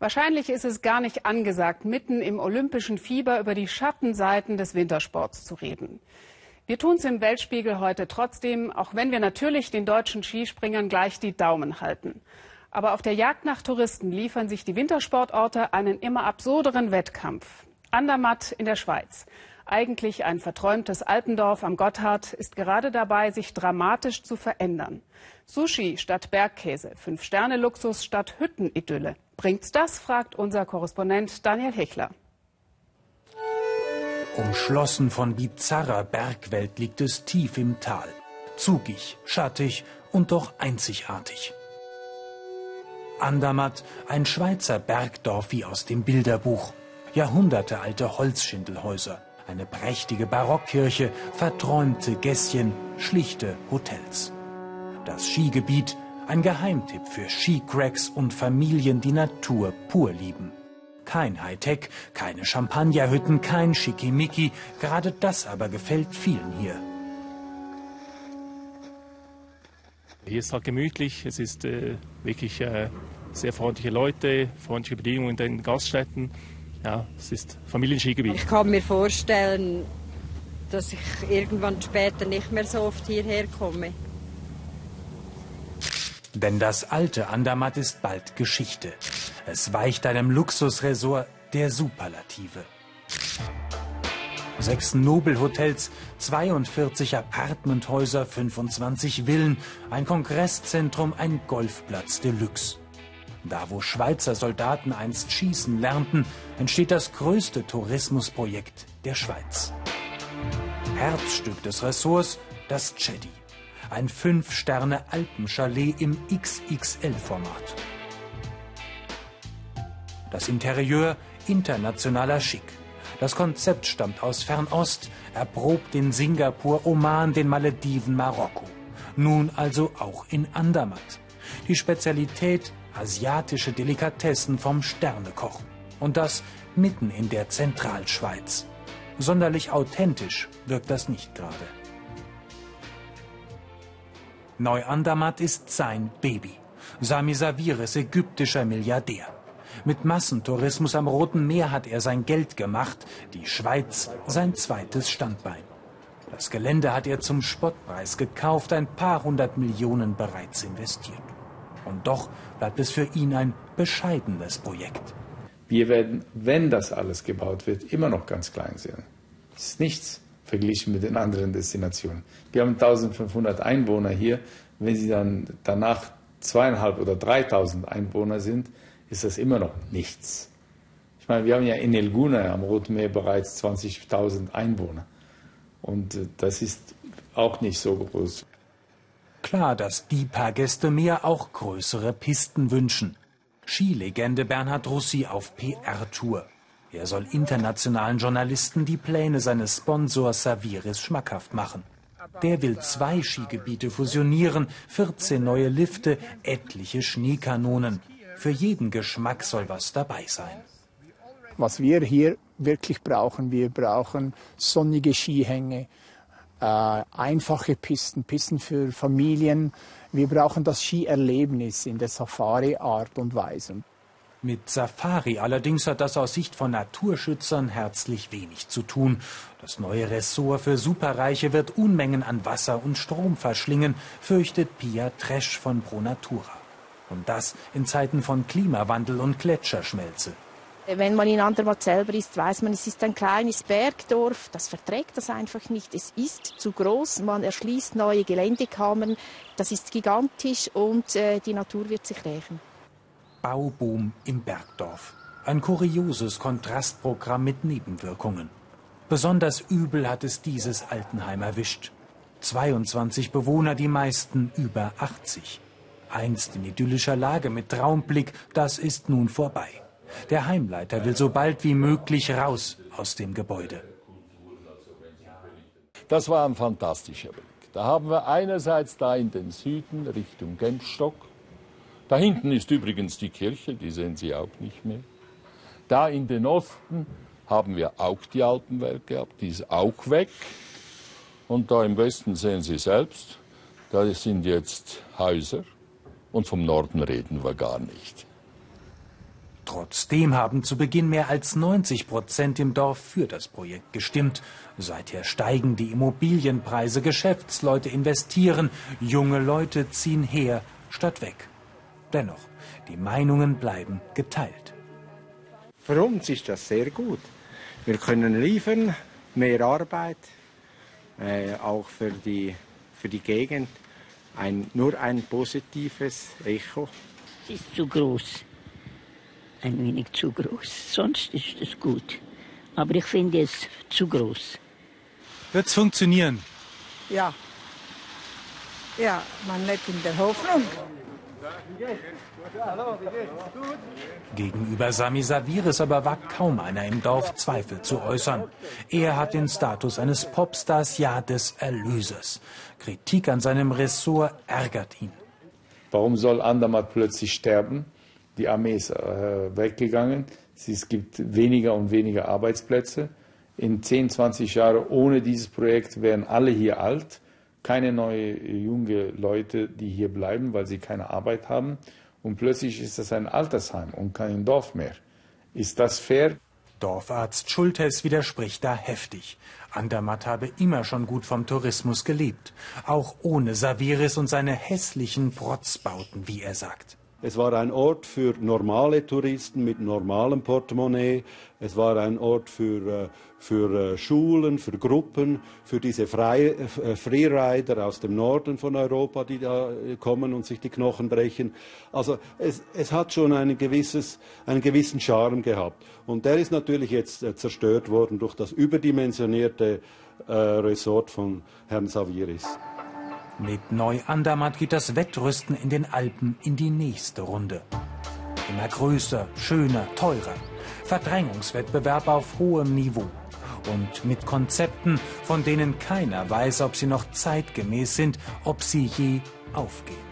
Wahrscheinlich ist es gar nicht angesagt, mitten im olympischen Fieber über die Schattenseiten des Wintersports zu reden. Wir tun es im Weltspiegel heute trotzdem, auch wenn wir natürlich den deutschen Skispringern gleich die Daumen halten. Aber auf der Jagd nach Touristen liefern sich die Wintersportorte einen immer absurderen Wettkampf. Andermatt in der Schweiz. Eigentlich ein verträumtes Alpendorf am Gotthard ist gerade dabei, sich dramatisch zu verändern. Sushi statt Bergkäse, Fünf-Sterne-Luxus statt Hüttenidylle. Bringt's das, fragt unser Korrespondent Daniel Hechler. Umschlossen von bizarrer Bergwelt liegt es tief im Tal. Zugig, schattig und doch einzigartig. Andermatt, ein Schweizer Bergdorf wie aus dem Bilderbuch. Jahrhundertealte Holzschindelhäuser, eine prächtige Barockkirche, verträumte Gässchen, schlichte Hotels. Das Skigebiet, ein Geheimtipp für Skicracks und Familien, die Natur pur lieben. Kein Hightech, keine Champagnerhütten, kein Schickimicki, gerade das aber gefällt vielen hier. Hier ist halt gemütlich, es ist äh, wirklich äh, sehr freundliche Leute, freundliche Bedingungen in den Gaststätten. Ja, es ist Familienskigebiet. Ich kann mir vorstellen, dass ich irgendwann später nicht mehr so oft hierher komme. Denn das alte Andermatt ist bald Geschichte. Es weicht einem Luxusresort der Superlative. Sechs Nobelhotels, 42 Apartmenthäuser, 25 Villen, ein Kongresszentrum, ein Golfplatz Deluxe. Da, wo Schweizer Soldaten einst schießen lernten, entsteht das größte Tourismusprojekt der Schweiz. Herzstück des Ressorts das Chedi. Ein Fünf-Sterne-Alpenchalet im XXL-Format. Das Interieur internationaler Schick. Das Konzept stammt aus Fernost, erprobt in Singapur, Oman, den Malediven, Marokko. Nun also auch in Andermatt. Die Spezialität asiatische Delikatessen vom Sternekoch. Und das mitten in der Zentralschweiz. Sonderlich authentisch wirkt das nicht gerade. Neu-Andermatt ist sein Baby. Sami Saviris, ägyptischer Milliardär. Mit Massentourismus am Roten Meer hat er sein Geld gemacht, die Schweiz sein zweites Standbein. Das Gelände hat er zum Spottpreis gekauft, ein paar hundert Millionen bereits investiert. Und doch bleibt es für ihn ein bescheidenes Projekt. Wir werden, wenn das alles gebaut wird, immer noch ganz klein sein. Das ist nichts verglichen mit den anderen Destinationen. Wir haben 1500 Einwohner hier. Wenn sie dann danach zweieinhalb oder 3000 Einwohner sind, ist das immer noch nichts. Ich meine, wir haben ja in El Guna am Roten Meer bereits 20.000 Einwohner. Und äh, das ist auch nicht so groß. Klar, dass die paar Gäste mehr auch größere Pisten wünschen. Skilegende Bernhard Russi auf PR-Tour. Er soll internationalen Journalisten die Pläne seines Sponsors Saviris schmackhaft machen. Der will zwei Skigebiete fusionieren, 14 neue Lifte, etliche Schneekanonen. Für jeden Geschmack soll was dabei sein. Was wir hier wirklich brauchen, wir brauchen sonnige Skihänge, äh, einfache Pisten, Pisten für Familien. Wir brauchen das Skierlebnis in der Safari-Art und Weise. Mit Safari allerdings hat das aus Sicht von Naturschützern herzlich wenig zu tun. Das neue Ressort für Superreiche wird Unmengen an Wasser und Strom verschlingen, fürchtet Pia Tresch von Pro Natura. Und das in Zeiten von Klimawandel und Gletscherschmelze. Wenn man in Andermatt selber ist, weiß man, es ist ein kleines Bergdorf. Das verträgt das einfach nicht. Es ist zu groß. Man erschließt neue Geländekammern. Das ist gigantisch und äh, die Natur wird sich rächen. Bauboom im Bergdorf. Ein kurioses Kontrastprogramm mit Nebenwirkungen. Besonders übel hat es dieses Altenheim erwischt. 22 Bewohner, die meisten über 80. Einst in idyllischer Lage mit Traumblick, das ist nun vorbei. Der Heimleiter will so bald wie möglich raus aus dem Gebäude. Das war ein fantastischer Blick. Da haben wir einerseits da in den Süden Richtung Gemstock. Da hinten ist übrigens die Kirche, die sehen Sie auch nicht mehr. Da in den Osten haben wir auch die Alpenwelt gehabt, die ist auch weg. Und da im Westen sehen Sie selbst, da sind jetzt Häuser. Und vom Norden reden wir gar nicht. Trotzdem haben zu Beginn mehr als 90 Prozent im Dorf für das Projekt gestimmt. Seither steigen die Immobilienpreise, Geschäftsleute investieren, junge Leute ziehen her statt weg. Dennoch, die Meinungen bleiben geteilt. Für uns ist das sehr gut. Wir können liefern, mehr Arbeit, äh, auch für die, für die Gegend. Ein, nur ein positives Echo. Es ist zu groß ein wenig zu groß. Sonst ist es gut. Aber ich finde es zu groß. Wird es funktionieren? Ja. Ja, man lebt in der Hoffnung. Gegenüber Sami Saviris aber wagt kaum einer im Dorf Zweifel zu äußern. Er hat den Status eines Popstars, ja des Erlösers. Kritik an seinem Ressort ärgert ihn. Warum soll Andermatt plötzlich sterben? Die Armee ist äh, weggegangen. Es gibt weniger und weniger Arbeitsplätze. In 10, 20 Jahren ohne dieses Projekt wären alle hier alt. Keine neuen junge Leute, die hier bleiben, weil sie keine Arbeit haben. Und plötzlich ist das ein Altersheim und kein Dorf mehr. Ist das fair? Dorfarzt Schultes widerspricht da heftig. Andermatt habe immer schon gut vom Tourismus gelebt. Auch ohne Saviris und seine hässlichen Protzbauten, wie er sagt. Es war ein Ort für normale Touristen mit normalem Portemonnaie. Es war ein Ort für, äh, für äh, Schulen, für Gruppen, für diese äh, Freerider aus dem Norden von Europa, die da kommen und sich die Knochen brechen. Also es, es hat schon ein gewisses, einen gewissen Charme gehabt. Und der ist natürlich jetzt zerstört worden durch das überdimensionierte äh, Resort von Herrn Saviris. Mit Neu-Andermatt geht das Wettrüsten in den Alpen in die nächste Runde. Immer größer, schöner, teurer. Verdrängungswettbewerb auf hohem Niveau. Und mit Konzepten, von denen keiner weiß, ob sie noch zeitgemäß sind, ob sie je aufgehen.